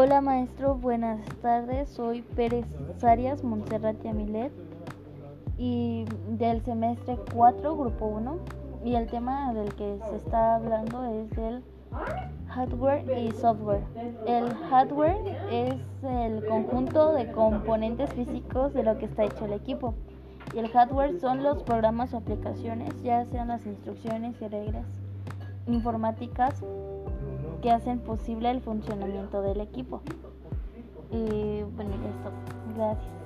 Hola maestro, buenas tardes. Soy Pérez Arias Montserrat Yamilet y del semestre 4, grupo 1. Y el tema del que se está hablando es del hardware y software. El hardware es el conjunto de componentes físicos de lo que está hecho el equipo. Y el hardware son los programas o aplicaciones, ya sean las instrucciones y reglas informáticas que hacen posible el funcionamiento del equipo. Y bueno, esto. Gracias.